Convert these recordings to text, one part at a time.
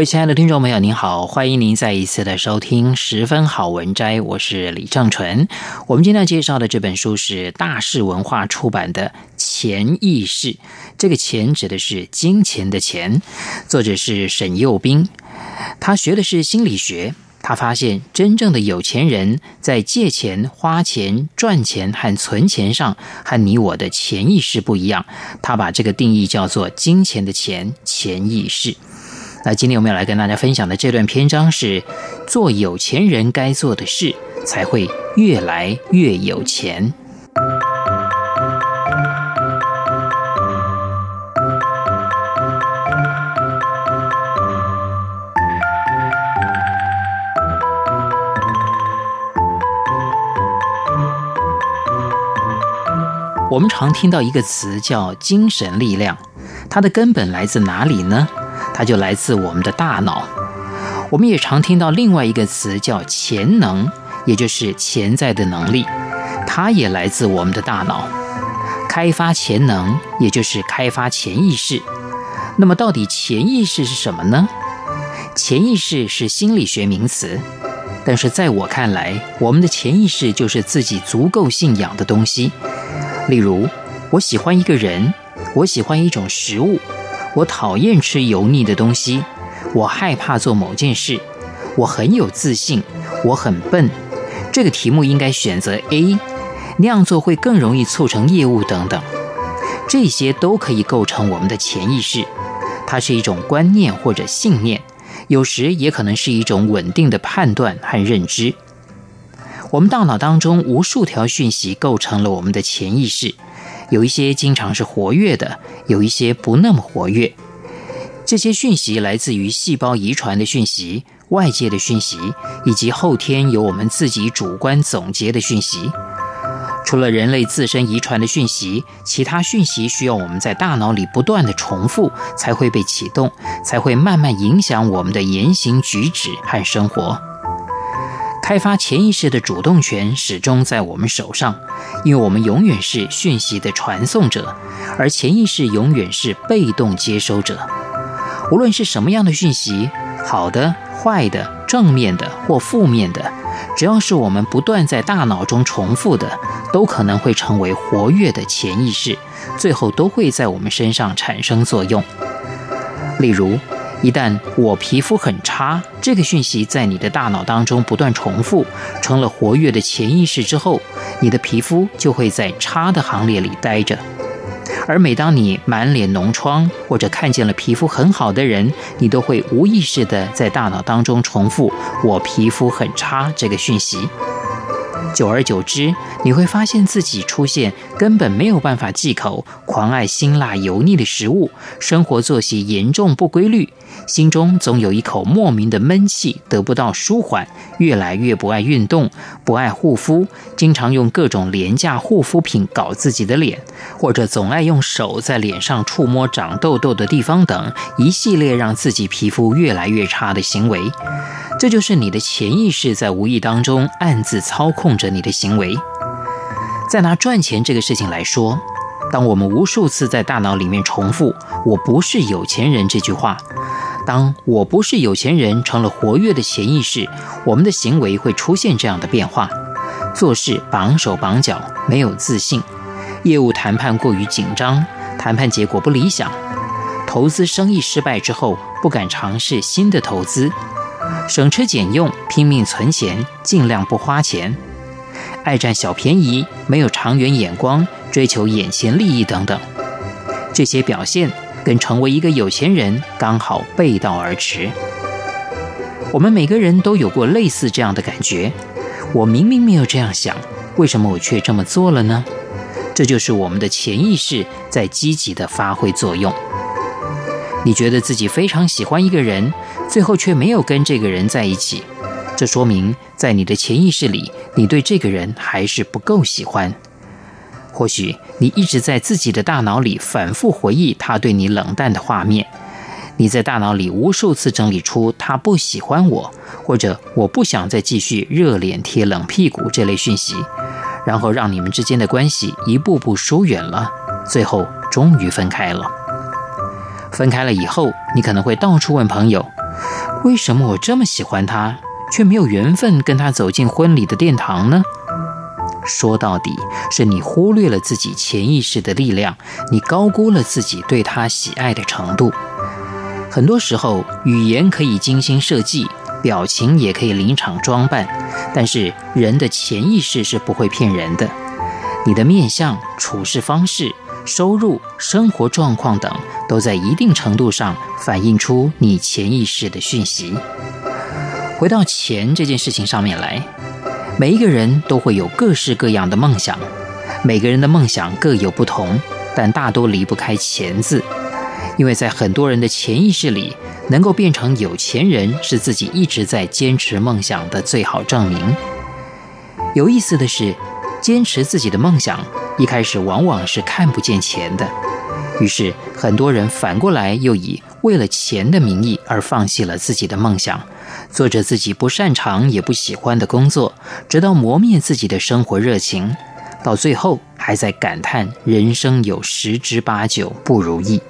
各位亲爱的听众朋友，您好，欢迎您再一次的收听《十分好文摘》，我是李正纯。我们今天要介绍的这本书是大是文化出版的《钱意识》，这个“钱”指的是金钱的“钱”，作者是沈幼斌。他学的是心理学，他发现真正的有钱人在借钱、花钱、赚钱和存钱上和你我的潜意识不一样。他把这个定义叫做“金钱的钱”，潜意识。那今天我们要来跟大家分享的这段篇章是：做有钱人该做的事，才会越来越有钱。我们常听到一个词叫“精神力量”，它的根本来自哪里呢？它就来自我们的大脑。我们也常听到另外一个词叫潜能，也就是潜在的能力，它也来自我们的大脑。开发潜能，也就是开发潜意识。那么，到底潜意识是什么呢？潜意识是心理学名词，但是在我看来，我们的潜意识就是自己足够信仰的东西。例如，我喜欢一个人，我喜欢一种食物。我讨厌吃油腻的东西，我害怕做某件事，我很有自信，我很笨。这个题目应该选择 A，那样做会更容易促成业务等等。这些都可以构成我们的潜意识，它是一种观念或者信念，有时也可能是一种稳定的判断和认知。我们大脑当中无数条讯息构成了我们的潜意识。有一些经常是活跃的，有一些不那么活跃。这些讯息来自于细胞遗传的讯息、外界的讯息，以及后天由我们自己主观总结的讯息。除了人类自身遗传的讯息，其他讯息需要我们在大脑里不断地重复，才会被启动，才会慢慢影响我们的言行举止和生活。开发潜意识的主动权始终在我们手上，因为我们永远是讯息的传送者，而潜意识永远是被动接收者。无论是什么样的讯息，好的、坏的、正面的或负面的，只要是我们不断在大脑中重复的，都可能会成为活跃的潜意识，最后都会在我们身上产生作用。例如，一旦我皮肤很差，这个讯息在你的大脑当中不断重复，成了活跃的潜意识之后，你的皮肤就会在差的行列里待着。而每当你满脸脓疮或者看见了皮肤很好的人，你都会无意识地在大脑当中重复“我皮肤很差”这个讯息。久而久之，你会发现自己出现根本没有办法忌口、狂爱辛辣油腻的食物，生活作息严重不规律，心中总有一口莫名的闷气，得不到舒缓，越来越不爱运动，不爱护肤，经常用各种廉价护肤品搞自己的脸，或者总爱用手在脸上触摸长痘痘的地方等一系列让自己皮肤越来越差的行为。这就是你的潜意识在无意当中暗自操控着你的行为。再拿赚钱这个事情来说，当我们无数次在大脑里面重复“我不是有钱人”这句话，当我不是有钱人成了活跃的潜意识，我们的行为会出现这样的变化：做事绑手绑脚，没有自信；业务谈判过于紧张，谈判结果不理想；投资生意失败之后，不敢尝试新的投资。省吃俭用，拼命存钱，尽量不花钱；爱占小便宜，没有长远眼光，追求眼前利益等等。这些表现跟成为一个有钱人刚好背道而驰。我们每个人都有过类似这样的感觉。我明明没有这样想，为什么我却这么做了呢？这就是我们的潜意识在积极地发挥作用。你觉得自己非常喜欢一个人，最后却没有跟这个人在一起，这说明在你的潜意识里，你对这个人还是不够喜欢。或许你一直在自己的大脑里反复回忆他对你冷淡的画面，你在大脑里无数次整理出他不喜欢我，或者我不想再继续热脸贴冷屁股这类讯息，然后让你们之间的关系一步步疏远了，最后终于分开了。分开了以后，你可能会到处问朋友：“为什么我这么喜欢他，却没有缘分跟他走进婚礼的殿堂呢？”说到底，是你忽略了自己潜意识的力量，你高估了自己对他喜爱的程度。很多时候，语言可以精心设计，表情也可以临场装扮，但是人的潜意识是不会骗人的。你的面相、处事方式。收入、生活状况等，都在一定程度上反映出你潜意识的讯息。回到钱这件事情上面来，每一个人都会有各式各样的梦想，每个人的梦想各有不同，但大多离不开“钱”字，因为在很多人的潜意识里，能够变成有钱人，是自己一直在坚持梦想的最好证明。有意思的是，坚持自己的梦想。一开始往往是看不见钱的，于是很多人反过来又以为了钱的名义而放弃了自己的梦想，做着自己不擅长也不喜欢的工作，直到磨灭自己的生活热情，到最后还在感叹人生有十之八九不如意。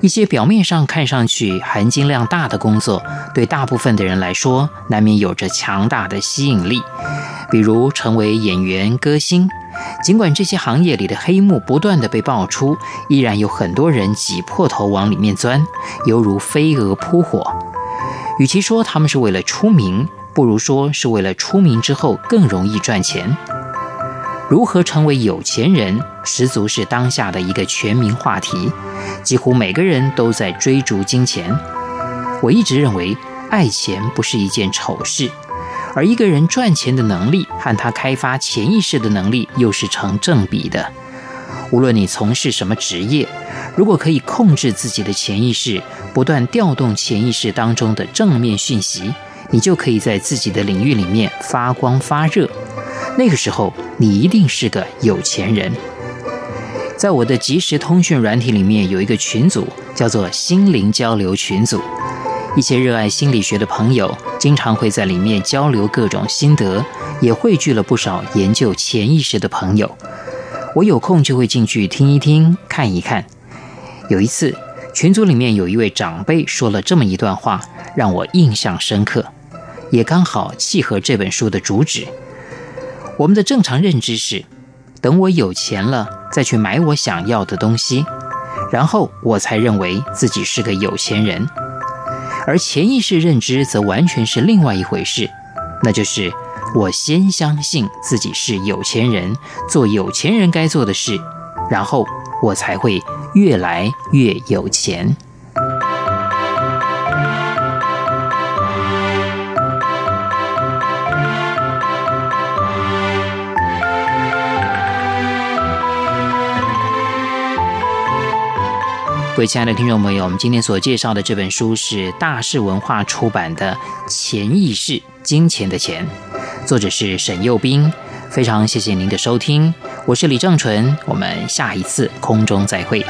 一些表面上看上去含金量大的工作，对大部分的人来说，难免有着强大的吸引力，比如成为演员、歌星。尽管这些行业里的黑幕不断地被爆出，依然有很多人挤破头往里面钻，犹如飞蛾扑火。与其说他们是为了出名，不如说是为了出名之后更容易赚钱。如何成为有钱人，十足是当下的一个全民话题，几乎每个人都在追逐金钱。我一直认为，爱钱不是一件丑事。而一个人赚钱的能力和他开发潜意识的能力又是成正比的。无论你从事什么职业，如果可以控制自己的潜意识，不断调动潜意识当中的正面讯息，你就可以在自己的领域里面发光发热。那个时候，你一定是个有钱人。在我的即时通讯软体里面有一个群组，叫做“心灵交流群组”。一些热爱心理学的朋友经常会在里面交流各种心得，也汇聚了不少研究潜意识的朋友。我有空就会进去听一听、看一看。有一次，群组里面有一位长辈说了这么一段话，让我印象深刻，也刚好契合这本书的主旨。我们的正常认知是，等我有钱了再去买我想要的东西，然后我才认为自己是个有钱人。而潜意识认知则完全是另外一回事，那就是我先相信自己是有钱人，做有钱人该做的事，然后我才会越来越有钱。各位亲爱的听众朋友，我们今天所介绍的这本书是大是文化出版的《潜意识：金钱的钱》，作者是沈佑斌。非常谢谢您的收听，我是李正淳，我们下一次空中再会。